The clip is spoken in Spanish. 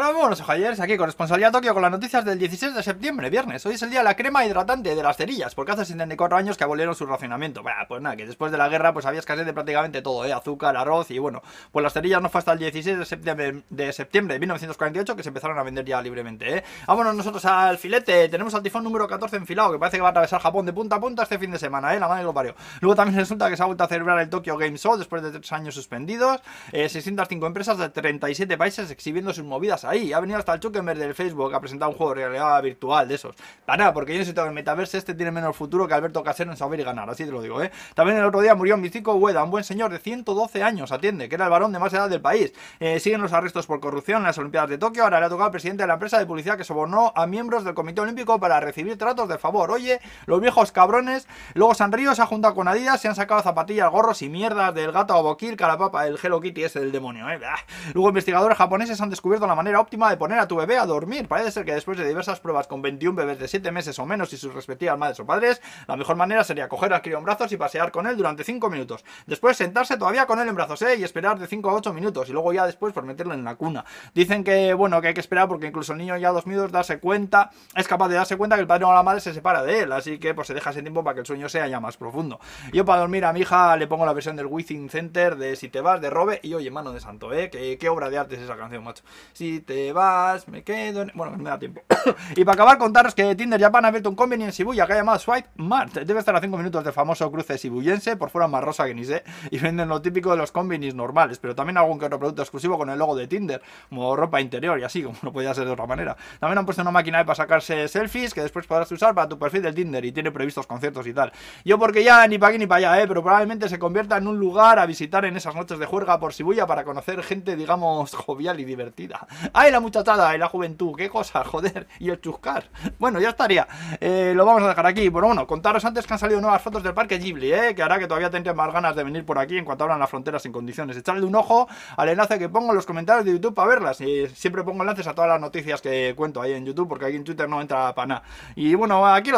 Hola, muy buenos ojalleres, aquí con Responsabilidad Tokio con las noticias del 16 de septiembre, viernes. Hoy es el día de la crema hidratante de las cerillas, porque hace 74 años que abolieron su racionamiento. Pues nada, que después de la guerra pues había escasez de prácticamente todo, ¿eh? azúcar, arroz y bueno, pues las cerillas no fue hasta el 16 de septiembre de, septiembre de 1948 que se empezaron a vender ya libremente, ¿eh? Vámonos nosotros al filete, tenemos al tifón número 14 enfilado, que parece que va a atravesar Japón de punta a punta este fin de semana, ¿eh? La madre lo parió. Luego también resulta que se ha vuelto a celebrar el Tokyo Game Show después de tres años suspendidos, eh, 605 empresas de 37 países exhibiendo sus movidas ahí. Ha venido hasta el Zuckerberg del Facebook ha presentado un juego de realidad virtual de esos. Para nada, porque yo necesito que el metaverse este tiene menos futuro que Alberto Casero en saber y ganar, así te lo digo, ¿eh? También el otro día murió Místico Ueda, un buen señor de 112 años, atiende, que era el varón de más edad del país. Eh, siguen los arrestos por corrupción en las Olimpiadas de Tokio. Ahora le ha tocado al presidente de la empresa de publicidad que sobornó a miembros del Comité Olímpico para recibir tratos de favor. Oye, los viejos cabrones. Luego San Río se ha juntado con Adidas, se han sacado zapatillas, gorros y mierdas del gato a Bokil, papa el Hello Kitty ese del demonio, ¿eh? Luego investigadores japoneses han descubierto la manera óptima de poner a tu bebé a dormir. Parece ser que después de diversas pruebas con 21 bebés de 7 meses o menos y sus respectivas madres o padres, la mejor manera sería coger al crío en brazos y pasear con él durante 5 minutos. Después sentarse todavía con él en brazos, ¿eh? Y esperar de 5 a 8 minutos. Y luego ya después por meterlo en la cuna. Dicen que, bueno, que hay que esperar porque incluso el niño ya minutos darse cuenta, es capaz de darse cuenta que el padre o la madre se separa de él. Así que pues se deja ese tiempo para que el sueño sea ya más profundo. Yo para dormir a mi hija le pongo la versión del Within Center de Si te vas de Robe y oye, mano de santo, ¿eh? Qué, qué obra de arte es esa canción, macho. Si te vas, me quedo en... Bueno, me da tiempo. y para acabar, contaros que Tinder Japan ha abierto un convenio en Shibuya que ha llamado Swipe Mart. Debe estar a 5 minutos del famoso cruce shibuyense, por fuera más rosa que ni sé. Y venden lo típico de los convenis normales, pero también algún que otro producto exclusivo con el logo de Tinder, como ropa interior y así, como no podía ser de otra manera. También han puesto una máquina para sacarse selfies que después podrás usar para tu perfil del Tinder y tiene previstos conciertos y tal. Yo porque ya ni para aquí ni para allá, ¿eh? pero probablemente se convierta en un lugar a visitar en esas noches de juerga por Shibuya para conocer gente, digamos, jovial y divertida. ¡Ay, la muchachada y la juventud! ¡Qué cosa, joder! Y el chuscar. Bueno, ya estaría. Eh, lo vamos a dejar aquí. Pero bueno, contaros antes que han salido nuevas fotos del parque Ghibli, ¿eh? que hará que todavía tendría más ganas de venir por aquí en cuanto abran las fronteras en condiciones. Echarle un ojo al enlace que pongo en los comentarios de YouTube para verlas. Siempre pongo enlaces a todas las noticias que cuento ahí en YouTube, porque aquí en Twitter no entra para nada. Y bueno, aquí lo